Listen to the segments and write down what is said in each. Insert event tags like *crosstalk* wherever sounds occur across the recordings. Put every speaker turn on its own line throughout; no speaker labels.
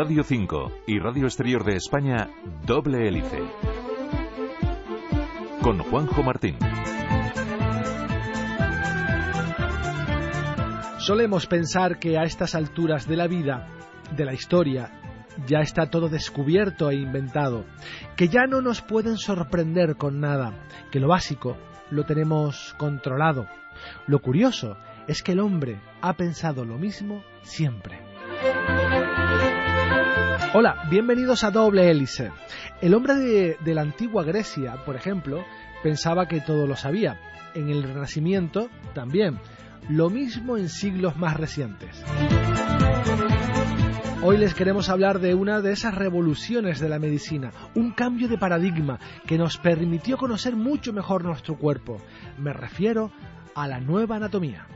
Radio 5 y Radio Exterior de España, Doble Hélice. Con Juanjo Martín.
Solemos pensar que a estas alturas de la vida, de la historia, ya está todo descubierto e inventado, que ya no nos pueden sorprender con nada, que lo básico lo tenemos controlado. Lo curioso es que el hombre ha pensado lo mismo siempre. Hola, bienvenidos a Doble Hélice. El hombre de, de, la antigua Grecia, por ejemplo, pensaba que todo lo sabía. En el Renacimiento también. Lo mismo en siglos más recientes. Hoy les queremos hablar de una de esas revoluciones de la medicina, un cambio de paradigma que nos permitió conocer mucho mejor nuestro cuerpo. Me refiero a la nueva anatomía.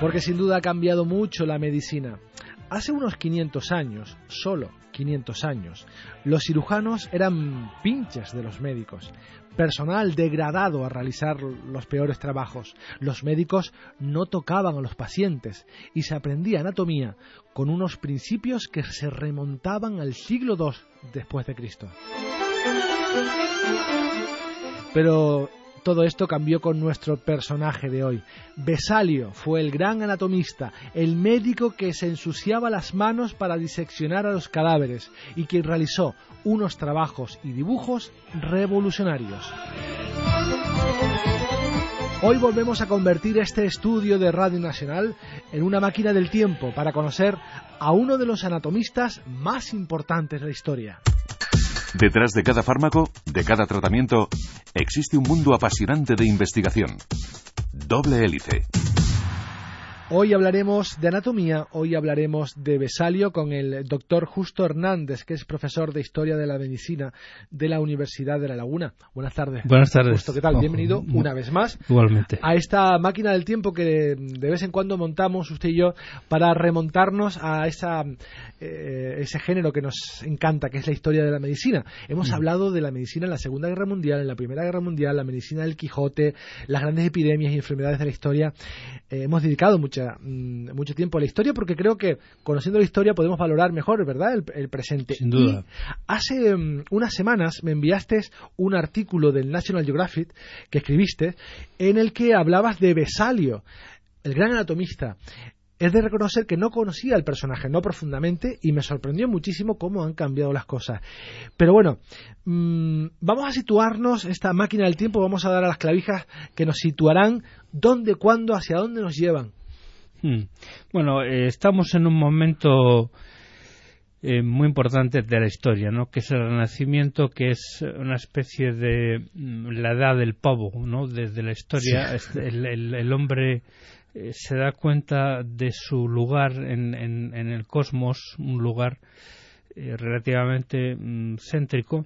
Porque sin duda ha cambiado mucho la medicina. Hace unos 500 años, solo 500 años, los cirujanos eran pinches de los médicos, personal degradado a realizar los peores trabajos. Los médicos no tocaban a los pacientes y se aprendía anatomía con unos principios que se remontaban al siglo II después de Cristo. Pero todo esto cambió con nuestro personaje de hoy. Besalio fue el gran anatomista, el médico que se ensuciaba las manos para diseccionar a los cadáveres y quien realizó unos trabajos y dibujos revolucionarios. Hoy volvemos a convertir este estudio de Radio Nacional en una máquina del tiempo para conocer a uno de los anatomistas más importantes de la historia.
Detrás de cada fármaco, de cada tratamiento, existe un mundo apasionante de investigación. Doble hélice.
Hoy hablaremos de anatomía, hoy hablaremos de Besalio con el doctor Justo Hernández, que es profesor de Historia de la Medicina de la Universidad de La Laguna. Buenas tardes.
Buenas tardes.
Justo, ¿qué tal? Bienvenido una vez más.
Igualmente.
A esta máquina del tiempo que de vez en cuando montamos usted y yo para remontarnos a esa, eh, ese género que nos encanta, que es la historia de la medicina. Hemos mm. hablado de la medicina en la Segunda Guerra Mundial, en la Primera Guerra Mundial, la medicina del Quijote, las grandes epidemias y enfermedades de la historia. Eh, hemos dedicado mucha Mm, mucho tiempo la historia porque creo que conociendo la historia podemos valorar mejor, ¿verdad?, el, presente.
Sin duda.
hace mm, unas semanas me enviaste un artículo del National Geographic que escribiste en el que hablabas de Besalio, el gran anatomista. Es de reconocer que no conocía al personaje, no profundamente, y me sorprendió muchísimo cómo han cambiado las cosas. Pero bueno, mm, vamos a situarnos esta máquina del tiempo, vamos a dar a las clavijas que nos situarán dónde, cuándo, hacia dónde nos llevan.
Hmm. Bueno, eh, estamos en un momento eh, muy importante de la historia, ¿no? Que es el Renacimiento, que es una especie de mm, la edad del pavo, ¿no? Desde la historia, este, el, hombre eh, se da cuenta de su lugar en, el cosmos, un lugar relativamente mm, céntrico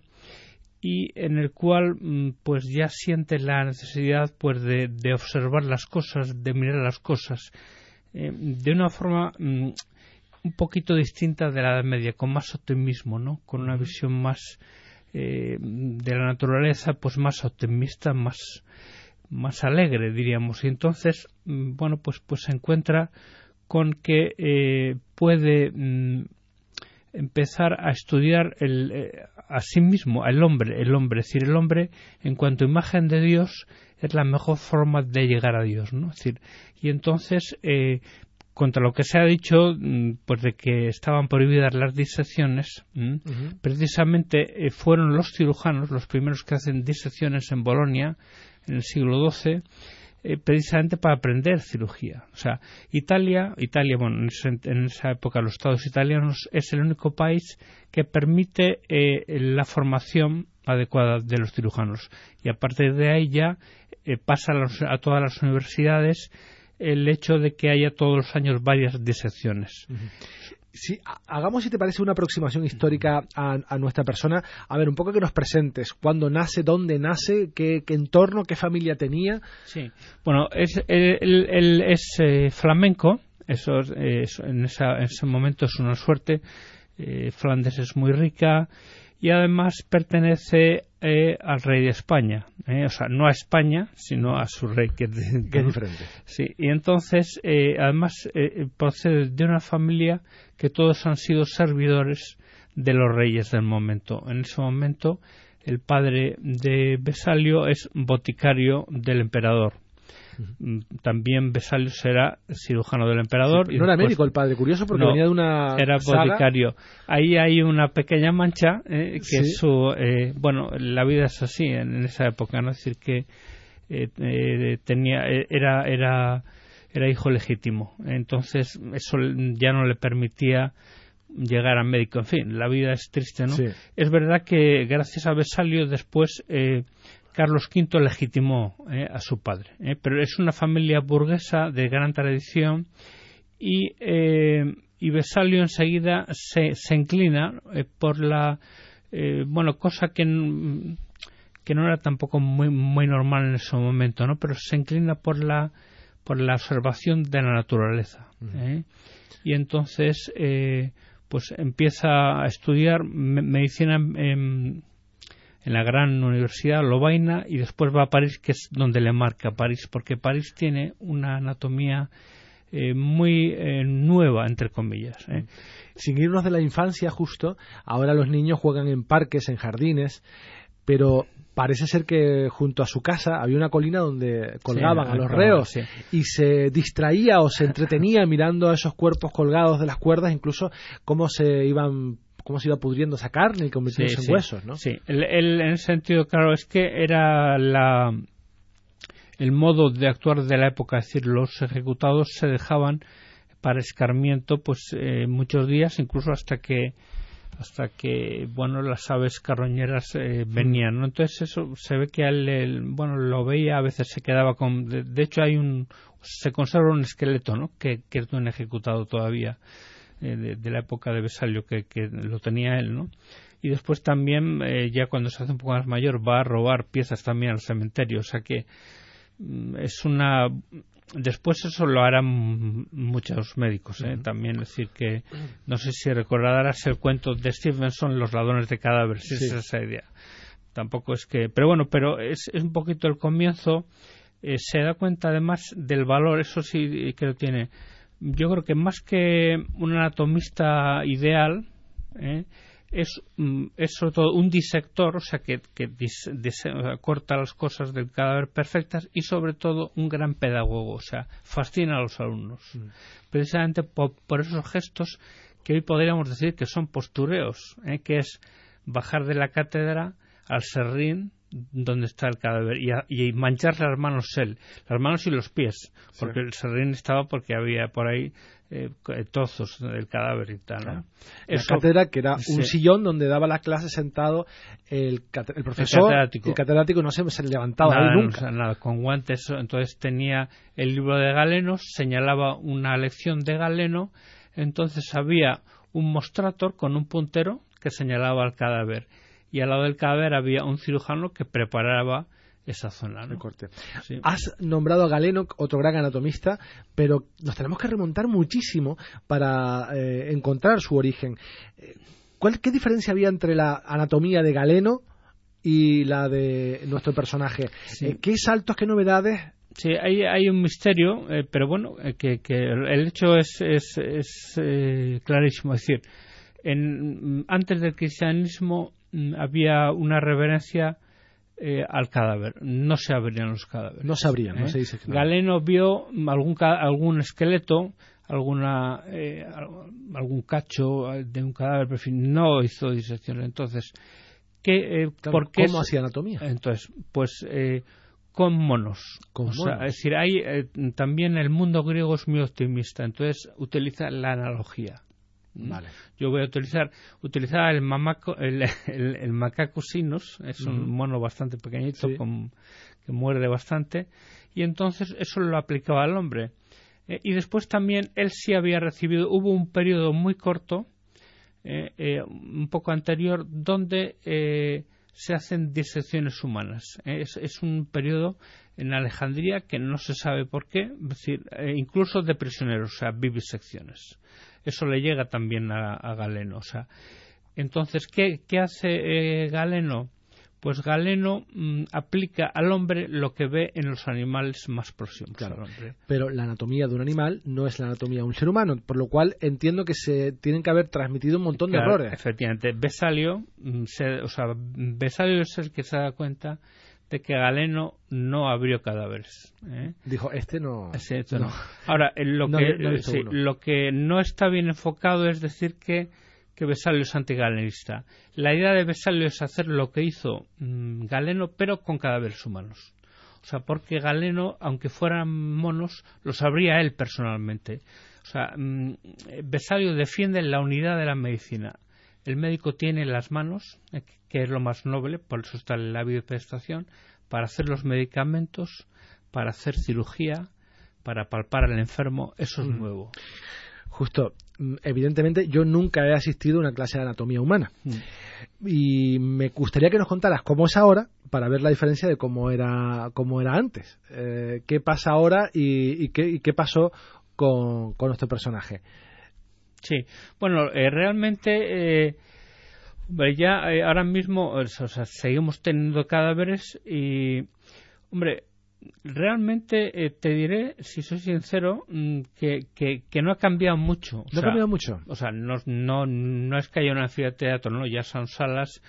y en el cual mm, pues ya siente la necesidad pues de, de observar las cosas, de mirar las cosas eh, de una forma mm, un poquito distinta de la Edad Media, con más optimismo, ¿no? Con una visión más eh, de la naturaleza, pues más optimista, más más alegre, diríamos. Y entonces, mm, bueno, pues pues se encuentra con que eh, puede mm, empezar a estudiar el, a sí mismo, el hombre, el hombre, es decir, el hombre en cuanto a imagen de Dios es la mejor forma de llegar a Dios, ¿no? Es decir, y entonces, eh, contra lo que se ha dicho, mm, pues de que estaban prohibidas las disecciones, precisamente eh, fueron los cirujanos los primeros que hacen disecciones en Bolonia en el siglo XII, eh, precisamente para aprender cirugía. O sea, Italia, Italia, bueno, en, esa época los estados italianos es el único país que permite la formación adecuada de los cirujanos. Y a partir de ahí ya eh, pasa a, todas las universidades el hecho de que haya todos los años varias disecciones.
Sí, hagamos, si te parece, una aproximación histórica a, nuestra persona. A ver, un poco que nos presentes. ¿Cuándo nace? ¿Dónde nace? ¿Qué, entorno? ¿Qué familia tenía?
Sí. Bueno, es, él, es eh, flamenco. Eso, en, ese momento es una suerte. Eh, Flandes es muy rica y además pertenece eh, al rey de España, eh, o sea, no a España, sino a su rey, que, *laughs*
diferente.
Sí, y entonces, eh, además, procede de una familia que todos han sido servidores de los reyes del momento. En ese momento, el padre de Besalio es boticario del emperador. Mm, también Besalio será cirujano del emperador.
no era médico el padre, curioso porque venía de una.
Era boticario. Ahí hay una pequeña mancha eh, que es su. Eh, bueno, la vida es así en, esa época, ¿no? Es decir, que eh, tenía era, era, era hijo legítimo. Entonces, eso ya no le permitía llegar a médico. En fin, la vida es triste, ¿no? Es verdad que gracias a Besalio después Carlos V legitimó eh, a su padre. Eh, pero es una familia burguesa de gran tradición y, eh, y Besalio enseguida se, se inclina por la bueno cosa que que no era tampoco muy muy normal en ese momento, ¿no? Pero se inclina por la por la observación de la naturaleza. Y entonces pues empieza a estudiar medicina en en la gran universidad Lovaina y después va a París, que es donde le marca París, porque París tiene una anatomía eh, muy eh, nueva, entre comillas. ¿eh?
Sin irnos de la infancia justo, ahora los niños juegan en parques, en jardines, pero parece ser que junto a su casa había una colina donde colgaban a los reos y se distraía o se entretenía *laughs* mirando a esos cuerpos colgados de las cuerdas, incluso cómo se iban cómo se iba pudriendo esa carne y convirtiéndose en huesos, ¿no?
Sí, el, en ese sentido, claro, es que era la, el modo de actuar de la época, es decir, los ejecutados se dejaban para escarmiento pues eh, muchos días, incluso hasta que hasta que bueno las aves carroñeras eh, venían ¿no? entonces eso se ve que él, bueno lo veía a veces se quedaba con de, hecho hay un se conserva un esqueleto no que, que es un ejecutado todavía eh, de, la época de Besalio que, lo tenía él, ¿no? Y después también, eh, ya cuando se hace un poco más mayor, va a robar piezas también al cementerio. O sea que mm, es una. Después eso lo harán muchos médicos, ¿eh? también. decir, que no sé si recordarás el cuento de Stevenson, Los ladrones de cadáveres, si es esa idea. Tampoco es que. Pero bueno, pero es, es un poquito el comienzo. se da cuenta además del valor, eso sí que lo tiene yo creo que más que un anatomista ideal, ¿eh? es, mm, es, sobre todo un disector, o sea, que, que corta las cosas del cadáver perfectas y sobre todo un gran pedagogo, o sea, fascina a los alumnos. Mm. Precisamente por, esos gestos que hoy podríamos decir que son postureos, ¿eh? que es bajar de la cátedra al serrín donde está el cadáver y, manchar las manos él, las manos y los pies, porque el serrín estaba porque había por ahí eh, trozos del cadáver y tal. ¿no?
La cátedra que era un sillón donde daba la clase sentado el, el profesor, el catedrático. el catedrático no se, se levantaba
nada,
nunca.
nada, con guantes, entonces tenía el libro de Galeno, señalaba una lección de Galeno, entonces había un mostrator con un puntero que señalaba al cadáver y al lado del cadáver había un cirujano que preparaba esa zona. ¿no?
corte. Has nombrado a Galeno, otro gran anatomista, pero nos tenemos que remontar muchísimo para eh, encontrar su origen. Eh, ¿Cuál, ¿Qué diferencia había entre la anatomía de Galeno y la de nuestro personaje? Eh, ¿Qué saltos, qué novedades
Sí, hay, hay un misterio, pero bueno, que, que, el hecho es, es, es clarísimo. Es decir, en, antes del cristianismo había una reverencia eh, al cadáver. No se abrían los cadáveres.
No se abrían, ¿no? ¿Eh? Se dice
Galeno vio algún, algún esqueleto, alguna, eh, algún cacho de un cadáver, pero no hizo disección. Entonces, ¿qué, ¿por qué
¿cómo hacía anatomía?
Entonces, pues con monos.
Con
es decir, hay, también el mundo griego es muy optimista, entonces utiliza la analogía.
¿Mm? Vale.
Yo voy a utilizar utilizar el, mamaco, el, el, macaco sinus, es un mono bastante pequeñito que muerde bastante, y entonces eso lo aplicaba al hombre. Eh, y después también él sí había recibido, hubo un periodo muy corto, eh, eh, un poco anterior, donde se hacen disecciones humanas. Es, es, un periodo en Alejandría que no se sabe por qué, es decir, incluso de prisioneros, o sea, vivisecciones. Eso le llega también a, Galeno. O sea, entonces, ¿qué, qué hace Galeno? pues Galeno mm, aplica al hombre lo que ve en los animales más próximos al hombre.
Pero la anatomía de un animal no es la anatomía de un ser humano, por lo cual entiendo que se tienen que haber transmitido un montón de errores.
Efectivamente, Besalio, mm, o sea, Besalio es el que se da cuenta de que Galeno no abrió cadáveres. ¿eh?
Dijo, este no.
no. Ahora, lo, que, lo que no está bien enfocado es decir que que Besalio es antigalenista. La idea de Besalio es hacer lo que hizo mm, Galeno, pero con cadáveres humanos. O sea, porque Galeno, aunque fueran monos, los sabría él personalmente. O sea, mm, Besalio defiende la unidad de la medicina. El médico tiene las manos, eh, que es lo más noble, por eso está la bioprestación, para hacer los medicamentos, para hacer cirugía, para palpar al enfermo. Eso es nuevo.
Justo, mm, evidentemente yo nunca he asistido a una clase de anatomía humana. Mm. Y me gustaría que nos contaras cómo es ahora para ver la diferencia de cómo era, cómo era antes. Eh, ¿Qué pasa ahora y, qué, pasó con, nuestro personaje?
Sí, bueno, eh, realmente eh, ya ahora mismo seguimos teniendo cadáveres y, hombre, realmente eh, te diré, si soy sincero, mm, que, que, no ha cambiado mucho.
¿No ha cambiado mucho?
O sea, no, no, no es que haya una teatro, ¿no? Ya son salas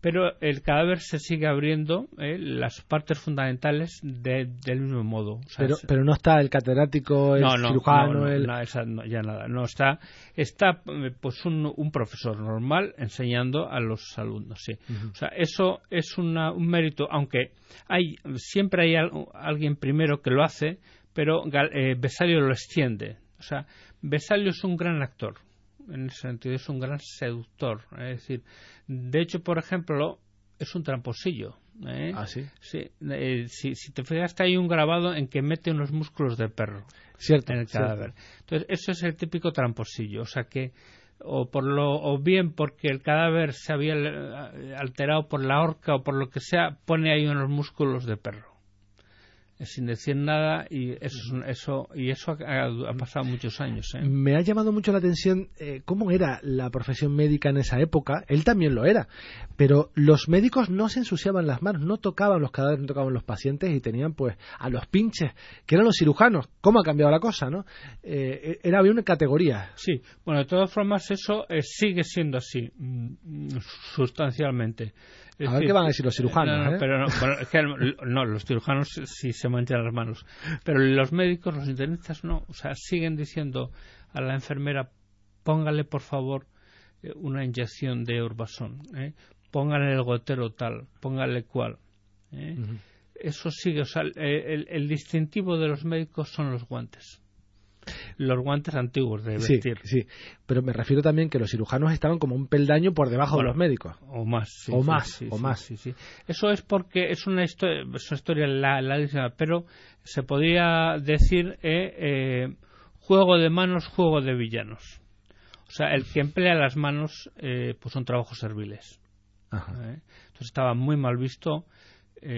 pero el cadáver se sigue abriendo eh, las partes fundamentales del mismo modo.
pero, pero no está el catedrático, el cirujano, el...
ya nada, no está, está eh, pues un, un, profesor normal enseñando a los alumnos, sí. O sea, eso es una, un mérito, aunque hay siempre hay alguien primero que lo hace, pero eh, Besalio lo extiende. O sea, Besalio es un gran actor, en ese sentido es un gran seductor, es decir, de hecho, por ejemplo, es un tramposillo. ¿eh?
¿Ah, sí?
Sí. Eh, si, te fijas, hay un grabado en que mete unos músculos de perro
cierto,
en el cadáver. Entonces, eso es el típico tramposillo. O sea que, o, por lo, o bien porque el cadáver se había eh, alterado por la horca o por lo que sea, pone ahí unos músculos de perro sin decir nada y eso eso y eso ha, pasado muchos años ¿eh?
me ha llamado mucho la atención eh, cómo era la profesión médica en esa época. Él también lo era. Pero los médicos no se ensuciaban las manos no tocaban los cadáveres no tocaban los pacientes y tenían pues a los pinches que eran los cirujanos. Cómo ha cambiado la cosa no eh, era había una categoría.
Sí. Bueno de todas formas eso sigue siendo así mm, sustancialmente
a ver qué van a decir los cirujanos.
No,
¿eh?
pero no, los cirujanos sí se manchan las manos. Pero los médicos, los internistas no. O sea, siguen diciendo a la enfermera, póngale por favor eh, una inyección de urbasón. ¿eh? Póngale el gotero tal, póngale cual. ¿eh? Eso sigue. O sea, el distintivo de los médicos son los guantes los guantes antiguos de vestir.
Sí, pero me refiero también que los cirujanos estaban como un peldaño por debajo de los médicos.
O más.
o más, o más.
Eso es porque es una historia, es una historia la, pero se podría decir eh, eh, juego de manos, juego de villanos. O sea, el que emplea las manos eh, pues son trabajos serviles. Entonces estaba muy mal visto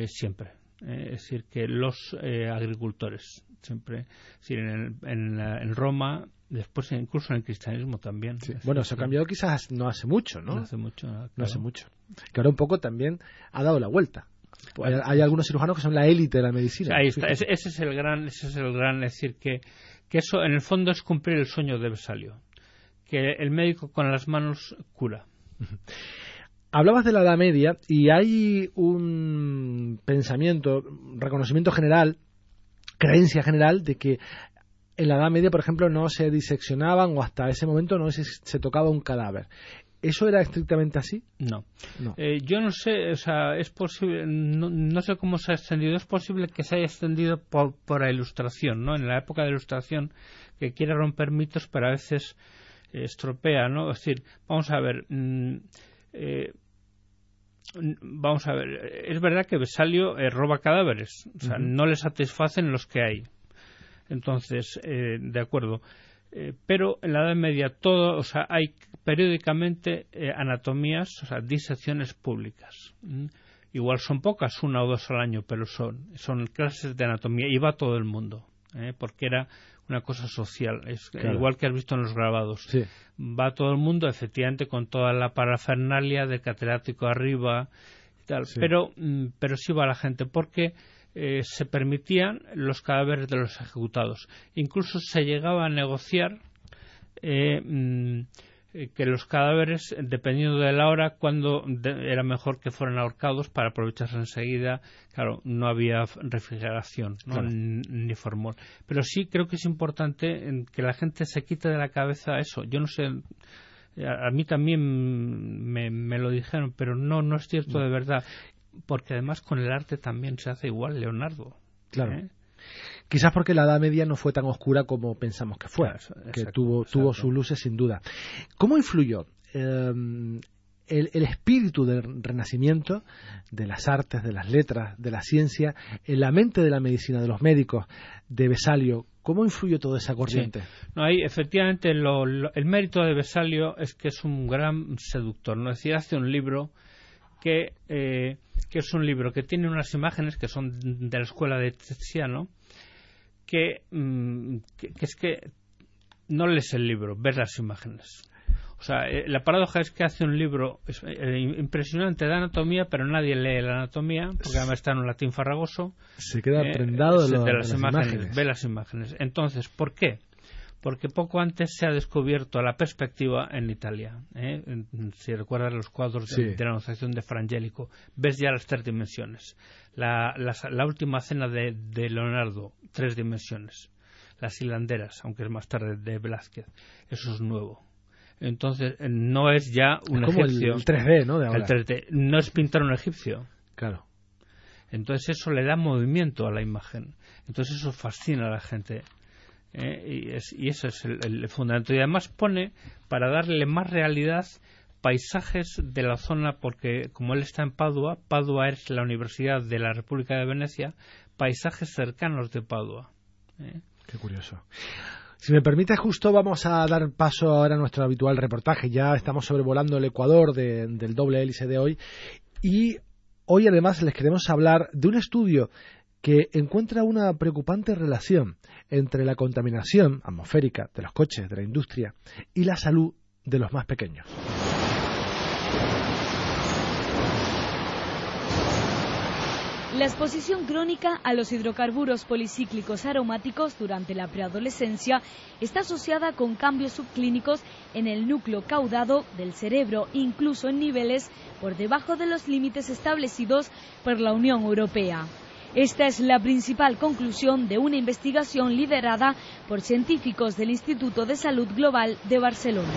siempre. es decir, que los agricultores siempre en, en, Roma después incluso en el cristianismo también.
Bueno se ha cambiado quizás no hace mucho no
no hace mucho
no hace mucho. Que ahora un poco también ha dado la vuelta. Hay, algunos cirujanos que son la élite de la medicina.
Ahí está ese, es el gran ese es el gran es decir que que eso en el fondo es cumplir el sueño de Besalio que el médico con las manos cura. *laughs*
Hablabas de la Edad Media y hay un pensamiento, reconocimiento general creencia general de que en la Edad Media, por ejemplo, no se diseccionaban o hasta ese momento no se, tocaba un cadáver. ¿Eso era estrictamente así?
No. Eh, yo no sé, o sea, es posible, no, sé cómo se ha extendido. Es posible que se haya extendido por, por la ilustración, ¿no? En la época de la ilustración, que quiere romper mitos, pero a veces eh, estropea, ¿no? Es decir, vamos a ver, mm, eh, vamos a ver, es verdad que Besalio eh, roba cadáveres, o sea, no le satisfacen los que hay. Entonces, eh, de acuerdo. Eh, pero en la Edad Media todo, o sea, hay periódicamente eh, anatomías, o sea, disecciones públicas. Igual son pocas, una o dos al año, pero son, son clases de anatomía y va todo el mundo, porque era una cosa social, es igual que has visto en los grabados. Va todo el mundo, efectivamente, con toda la parafernalia del catedrático arriba y tal, pero, mm, pero sí va la gente, porque eh, se permitían los cadáveres de los ejecutados. Incluso se llegaba a negociar eh, mm, eh, que los cadáveres, dependiendo de la hora, cuando era mejor que fueran ahorcados para aprovecharse enseguida. Claro, no había refrigeración ni formol. Pero sí creo que es importante que la gente se quite de la cabeza eso. Yo no sé. A, mí también me, me, lo dijeron, pero no, no es cierto de verdad porque además con el arte también se hace igual Leonardo.
Claro. ¿eh? Quizás porque la Edad Media no fue tan oscura como pensamos que fue, que tuvo, tuvo sus luces sin duda. ¿Cómo influyó em, el, el, espíritu del renacimiento, de las artes, de las letras, de la ciencia, en la mente de la medicina, de los médicos, de Besalio? ¿Cómo influyó toda esa corriente?
No, ahí efectivamente el mérito de Besalio es que es un gran seductor. ¿no? Es decir, hace un libro que, eh, que es un libro que tiene unas imágenes que son de la escuela de Tiziano, que, mm, que, es que no lees el libro, ves las imágenes. O sea, eh, la paradoja es que hace un libro eh, impresionante de anatomía, pero nadie lee la anatomía, porque además está en un latín farragoso.
Se queda prendado de, las, imágenes,
Ve las imágenes. Entonces, ¿por qué? Porque poco antes se ha descubierto la perspectiva en Italia. ¿eh? Si recuerdas los cuadros de, la Anunciación de Frangélico, ves ya las tres dimensiones. La, última cena de, Leonardo, tres dimensiones. Las hilanderas, aunque es más tarde de Velázquez, eso es nuevo. Entonces, no es ya un
es como
egipcio.
El 3D, ¿no?
El 3D. No es pintar un egipcio.
Claro.
Entonces eso le da movimiento a la imagen. Entonces eso fascina a la gente. ¿Eh? y, eso es el, fundamento. Y además pone, para darle más realidad, paisajes de la zona, porque como él está en Padua, Padua es la Universidad de la República de Venecia, paisajes cercanos de Padua. ¿eh?
Qué curioso. Si me permite, justo vamos a dar paso ahora a nuestro habitual reportaje. Ya estamos sobrevolando el Ecuador del doble hélice de hoy. Y hoy además les queremos hablar de un estudio que encuentra una preocupante relación entre la contaminación atmosférica de los coches, de la industria, y la salud de los más pequeños.
La exposición crónica a los hidrocarburos policíclicos aromáticos durante la preadolescencia está asociada con cambios subclínicos en el núcleo caudado del cerebro, incluso en niveles por debajo de los límites establecidos por la Unión Europea. Esta es la principal conclusión de una investigación liderada por científicos del Instituto de Salud Global de Barcelona.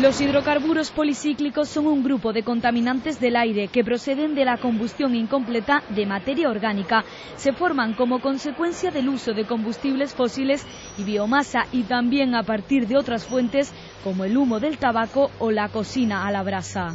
Los hidrocarburos policíclicos son un grupo de contaminantes del aire que proceden de la combustión incompleta de materia orgánica. Se forman como consecuencia del uso de combustibles fósiles y biomasa y también a partir de otras fuentes como el humo del tabaco o la cocina a la brasa.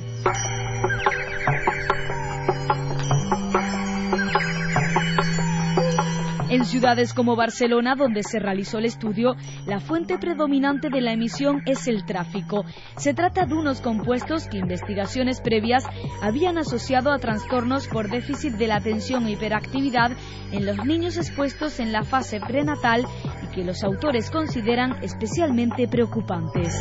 En ciudades como Barcelona, donde se realizó el estudio, la fuente predominante de la emisión es el tráfico. Se trata de unos compuestos que investigaciones previas habían asociado a trastornos por déficit de la atención e hiperactividad en los niños expuestos en la fase prenatal y que los autores consideran especialmente preocupantes.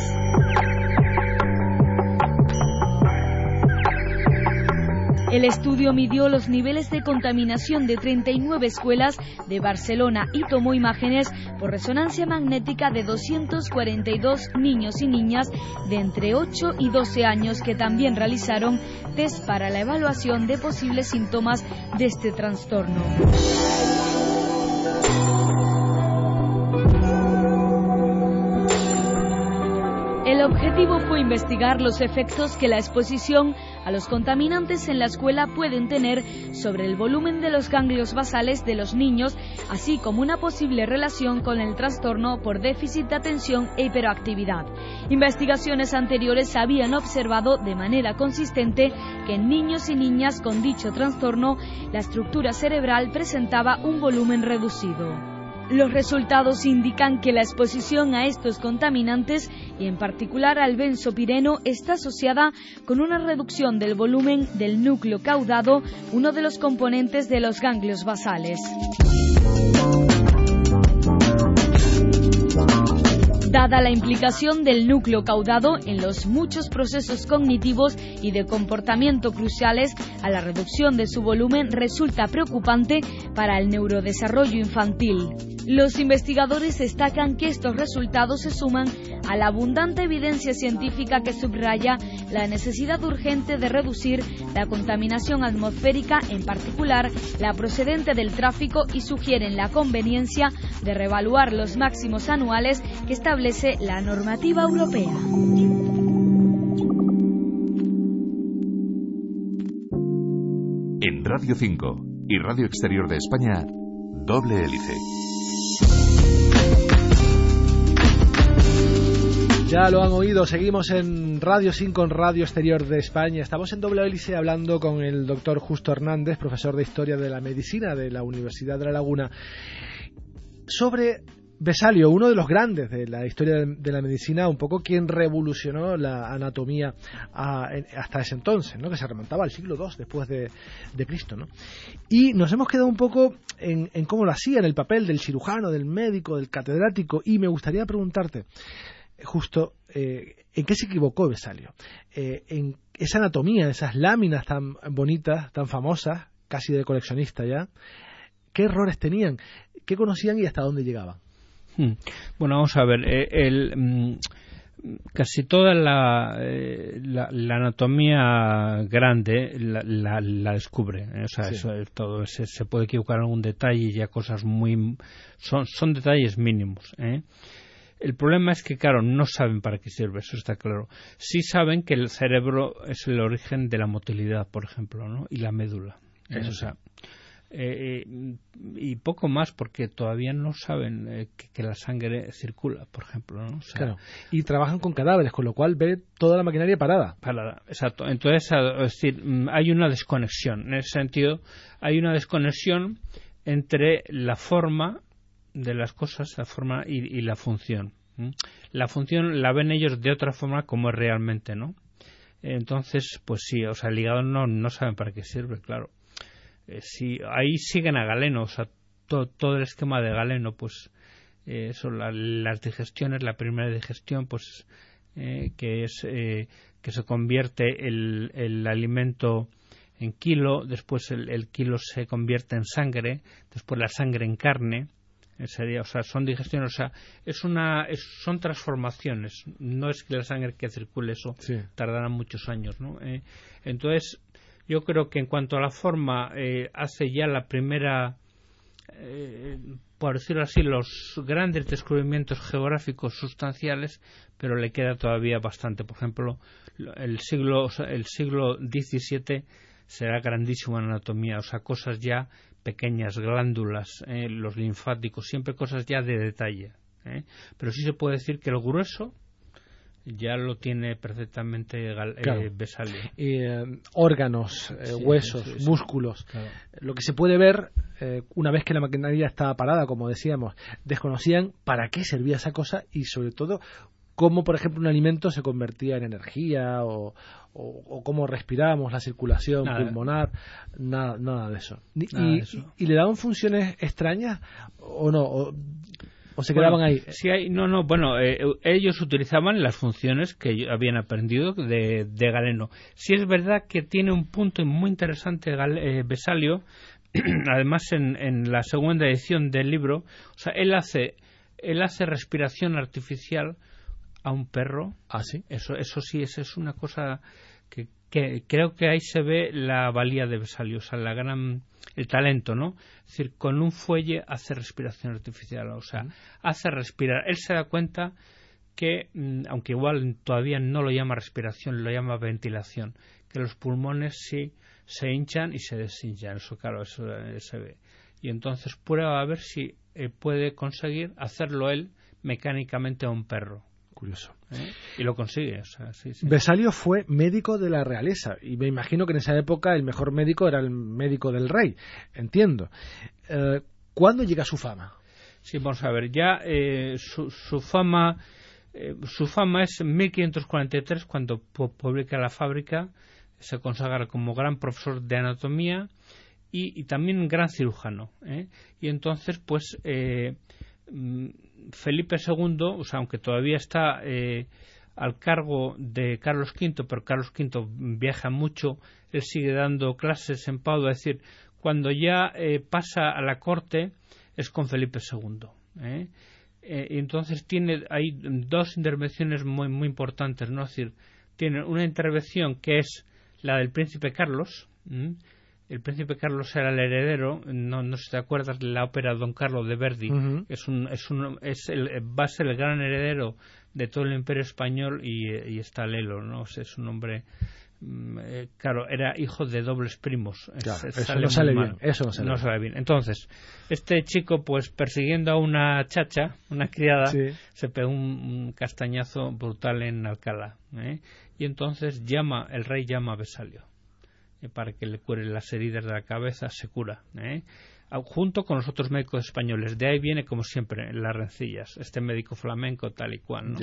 El estudio midió los niveles de contaminación de 39 escuelas de Barcelona y tomó imágenes por resonancia magnética de 242 niños y niñas de entre 8 y 12 años que también realizaron test para la evaluación de posibles síntomas de este trastorno. Objetivo fue investigar los efectos que la exposición a los contaminantes en la escuela pueden tener sobre el volumen de los ganglios basales de los niños, así como una posible relación con el trastorno por déficit de atención e hiperactividad. Investigaciones anteriores habían observado de manera consistente que en niños y niñas con dicho trastorno la estructura cerebral presentaba un volumen reducido. Los resultados indican que la exposición a estos contaminantes y en particular al benzopireno está asociada con una reducción del volumen del núcleo caudado, uno de los componentes de los ganglios basales. Dada la implicación del núcleo caudado en los muchos procesos cognitivos y de comportamiento cruciales a la reducción de su volumen resulta preocupante para el neurodesarrollo infantil. Los investigadores destacan que estos resultados se suman a la abundante evidencia científica que subraya la necesidad urgente de reducir la contaminación atmosférica, en particular la procedente del tráfico, y sugieren la conveniencia de revaluar los máximos anuales que establece la normativa europea.
En Radio 5 y Radio Exterior de España, doble hélice.
Ya lo han oído, seguimos en Radio 5, en Radio Exterior de España. Estamos en doble hélice hablando con el doctor Justo Hernández, profesor de Historia de la Medicina de la Universidad de La Laguna, sobre Besalio, uno de los grandes de la historia de la medicina, un poco quien revolucionó la anatomía hasta ese entonces, ¿no? que se remontaba al siglo II después de, Cristo. ¿no? Y nos hemos quedado un poco en, cómo lo hacía, en el papel del cirujano, del médico, del catedrático, y me gustaría preguntarte, justo eh, en qué se equivocó Besalio, eh, en esa anatomía, esas láminas tan bonitas, tan famosas, casi de coleccionista ya, qué errores tenían, qué conocían y hasta dónde llegaban.
Hmm. Bueno, vamos a ver, eh, el, mm, casi toda la, la, anatomía grande la, la, descubre. O sea, eso, todo se, se, puede equivocar en algún detalle y ya cosas muy. Son, son detalles mínimos. ¿eh? El problema es que, claro, no saben para qué sirve, eso está claro. Sí saben que el cerebro es el origen de la motilidad, por ejemplo, ¿no? Y la médula. Eso, o sea, eh, eh, y poco más porque todavía no saben eh, que, la sangre circula, por ejemplo. ¿no?
claro. Y trabajan con cadáveres, con lo cual ve toda la maquinaria parada.
Parada, exacto. Entonces, es decir, mm, hay una desconexión. En ese sentido, hay una desconexión entre la forma de las cosas, la forma y, la función. La función la ven ellos de otra forma como es realmente, ¿no? Entonces, pues sí, o sea, el hígado no, no saben para qué sirve, claro. Eh, si ahí siguen a Galeno, o sea, todo el esquema de Galeno, pues eh, eso, las digestiones, la primera digestión, pues eh, que es que se convierte el, el alimento en kilo, después el, el, kilo se convierte en sangre, después la sangre en carne, sería, o sea, son digestiones, o sea, es una, son transformaciones, no es que la sangre que circule eso tardará muchos años, ¿no? Eh, entonces, yo creo que en cuanto a la forma, eh, hace ya la primera, eh, por decirlo así, los grandes descubrimientos geográficos sustanciales, pero le queda todavía bastante. Por ejemplo, el siglo, el siglo XVII será grandísimo en anatomía, o sea, cosas ya pequeñas glándulas, eh, los linfáticos, siempre cosas ya de detalle. Eh. Pero sí se puede decir que el grueso ya lo tiene perfectamente eh, Besalio.
órganos, huesos, músculos. Lo que se puede ver una vez que la maquinaria estaba parada, como decíamos, desconocían para qué servía esa cosa y sobre todo cómo, por ejemplo, un alimento se convertía en energía o, o, cómo respirábamos, la circulación pulmonar, nada, nada de eso. y, le daban funciones extrañas o no? O, se quedaban ahí?
Hay, no, no, bueno, eh, ellos utilizaban las funciones que habían aprendido de, de, Galeno. Sí es verdad que tiene un punto muy interesante eh, Besalio, *clears throat* además en, en la segunda edición del libro, o sea, él hace, él hace respiración artificial a un perro.
Ah, sí.
Eso, eso sí, eso es una cosa que, que creo que ahí se ve la valía de Besalio, o sea, la gran, el talento, ¿no? Es decir, con un fuelle hace respiración artificial, o sea, hace respirar. Él se da cuenta que, mm, aunque igual todavía no lo llama respiración, lo llama ventilación, que los pulmones sí se hinchan y se deshinchan, eso claro, eso eh, se ve. Y entonces prueba a ver si eh, puede conseguir hacerlo él mecánicamente a un perro.
Curioso.
¿eh? Y lo consigue. O sea, sí, sí.
Vesalio fue médico de la realeza y me imagino que en esa época el mejor médico era el médico del rey. Entiendo. Eh, ¿Cuándo llega su fama?
Sí, vamos a ver. Ya eh, su, su fama su fama es en 1543 cuando pu- publica la fábrica se consagra como gran profesor de anatomía y, y también gran cirujano y entonces pues eh, mm, Felipe II aunque todavía está eh, al cargo de Carlos V pero Carlos V viaja mucho él sigue dando clases en Padua es decir cuando ya eh, pasa a la corte es con Felipe II ¿eh? Eh, entonces tiene hay dos intervenciones muy muy importantes no decir tiene una intervención que es la del príncipe Carlos. El príncipe Carlos era el heredero no no sé si te acuerdas de la ópera Don Carlos de Verdi
Ujú.
es un es un es el va a ser el gran heredero de todo el imperio español y, y está Lelo no O sea, es un hombre mm, eh, claro era hijo de dobles primos Es-
Claro,
es-
eso no sale bien, eso no sale bien.
sale bien entonces este chico pues persiguiendo a una chacha una criada
Sí.
se pegó un, castañazo brutal en Alcalá ¿eh? y entonces llama el rey llama a Besalio para que le cure las heridas de la cabeza se cura ¿eh? Ah, junto con los otros médicos españoles de ahí viene como siempre las rencillas este médico flamenco tal y cual ¿no?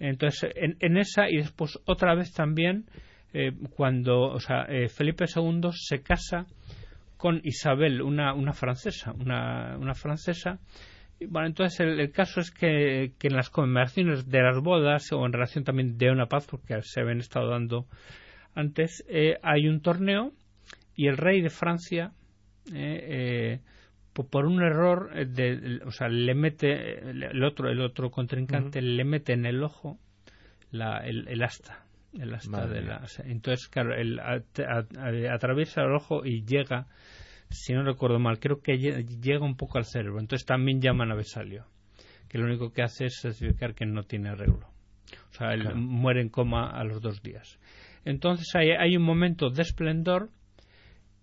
Entonces, en, en esa y después otra vez también, eh, cuando o sea, eh, Felipe II se casa con Isabel, una, una francesa, una, una francesa. Y, bueno, entonces el, el caso es que, que en las conmemoraciones de las bodas o en relación también de una paz, porque se habían estado dando antes, eh, hay un torneo y el rey de Francia eh, eh, po- por un error eh, de, o sea le mete eh, el otro el otro contrincante le mete en el ojo la, el, el asta el asta
Madre
de la o sea, entonces claro él a- a- a- atraviesa el ojo y llega si no recuerdo mal creo que lle- llega un poco al cerebro. Entonces también llaman a Besalio que lo único que hace es certificar que no tiene arreglo. O sea él
Claro.
muere en coma a los dos días entonces hay, hay un momento de esplendor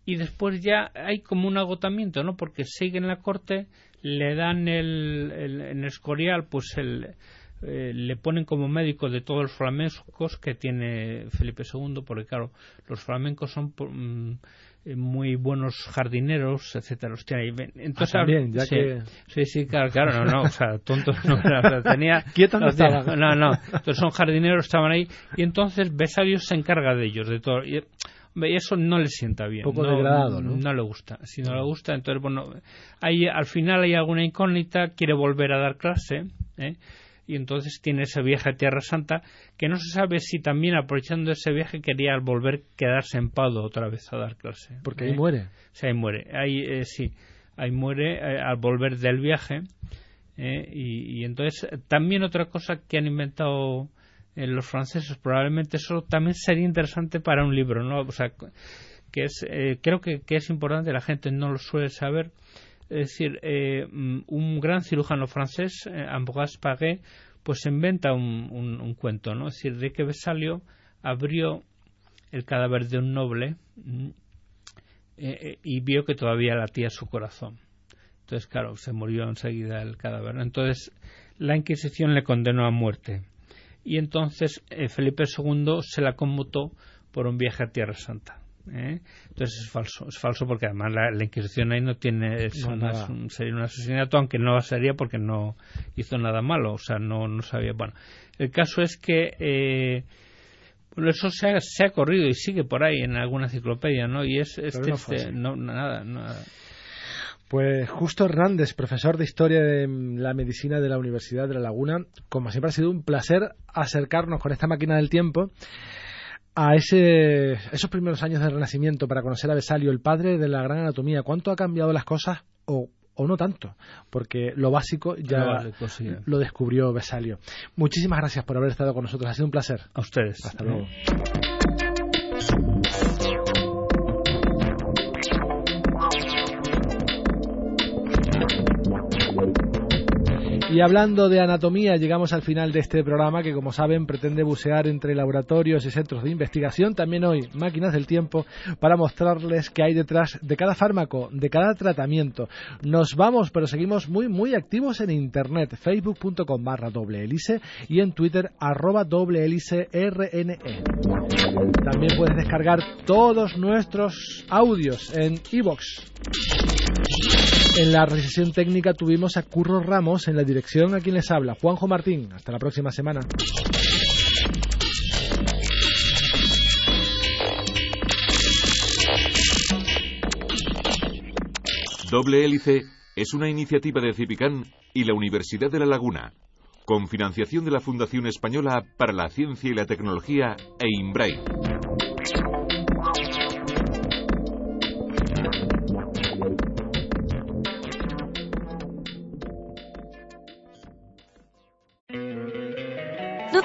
y después ya hay como un agotamiento, ¿no? Porque sigue en la corte, le dan el, el- en Escorial, pues el, eh, le ponen como médico de todos los flamencos que tiene Felipe II, porque claro, los flamencos son mm, muy buenos jardineros, etcétera, los tiene ahí. Ven, Entonces,
Ah, también, ya
sí,
que-
sí, sí, claro, claro, no, no, o sea, tonto no o sea, tenía... *laughs*
No estaba.
No, no, entonces son jardineros, estaban ahí, y entonces Besalio se encarga de ellos, de todo. Y, hombre, eso no le sienta bien.
Poco
no,
degradado, ¿no?
No le gusta. Si no le gusta, entonces, bueno, hay, al final hay alguna incógnita, quiere volver a dar clase, ¿eh? Y entonces tiene ese viaje a Tierra Santa, que no se sabe si también aprovechando ese viaje quería volver quedarse en Pado otra vez a dar clase.
Porque
¿eh?
ahí muere.
Sí, ahí muere. Ahí, eh, sí, ahí muere eh, al volver del viaje. eh, y, y entonces, también otra cosa que han inventado los franceses, probablemente eso también sería interesante para un libro, ¿no? O sea, que es, eh, creo que, que es importante, la gente no lo suele saber. Es decir, eh, un gran cirujano francés, eh, Ambroise Paré, pues inventa un, un, cuento, ¿no? Es decir, de que Besalio abrió el cadáver de un noble mm, eh, y vio que todavía latía su corazón. Entonces, claro, se murió enseguida el cadáver. Entonces, la Inquisición le condenó a muerte. Y entonces Felipe II se la conmutó por un viaje a Tierra Santa. ¿Eh? Entonces es falso, es falso porque además la, la Inquisición ahí no tiene, es
No,
es un- sería un asesinato, aunque no sería porque no hizo nada malo, o sea, no, no sabía. Bueno, el caso es que eh, bueno, eso se ha, se ha corrido y sigue por ahí en alguna enciclopedia, ¿no? Y es, es
Pero no
nada, nada.
Pues Justo Hernández, profesor de Historia de la Medicina de la Universidad de La Laguna, como siempre ha sido un placer acercarnos con esta máquina del tiempo a ese, esos primeros años del Renacimiento para conocer a Besalio, el padre de la gran anatomía. ¿Cuánto ha cambiado las cosas o, o no tanto? Porque lo básico ya
Lo básico, sí.
lo descubrió Besalio. Muchísimas gracias por haber estado con nosotros. Ha sido un placer.
A ustedes.
Hasta luego. Y hablando de anatomía, llegamos al final de este programa que, como saben, pretende bucear entre laboratorios y centros de investigación. También hoy, máquinas del tiempo, para mostrarles qué hay detrás de cada fármaco, de cada tratamiento. Nos vamos, pero seguimos muy, muy activos en Internet, facebook.com barra doble hélice y en Twitter arroba doble hélice RNE. También puedes descargar todos nuestros audios en iVoox. En la recesión técnica tuvimos a Curro Ramos en la dirección a quien les habla, Juanjo Martín. Hasta la próxima semana.
Doble Hélice es una iniciativa de Cipicán y la Universidad de La Laguna, con financiación de la Fundación Española para la Ciencia y la Tecnología e Inbrain.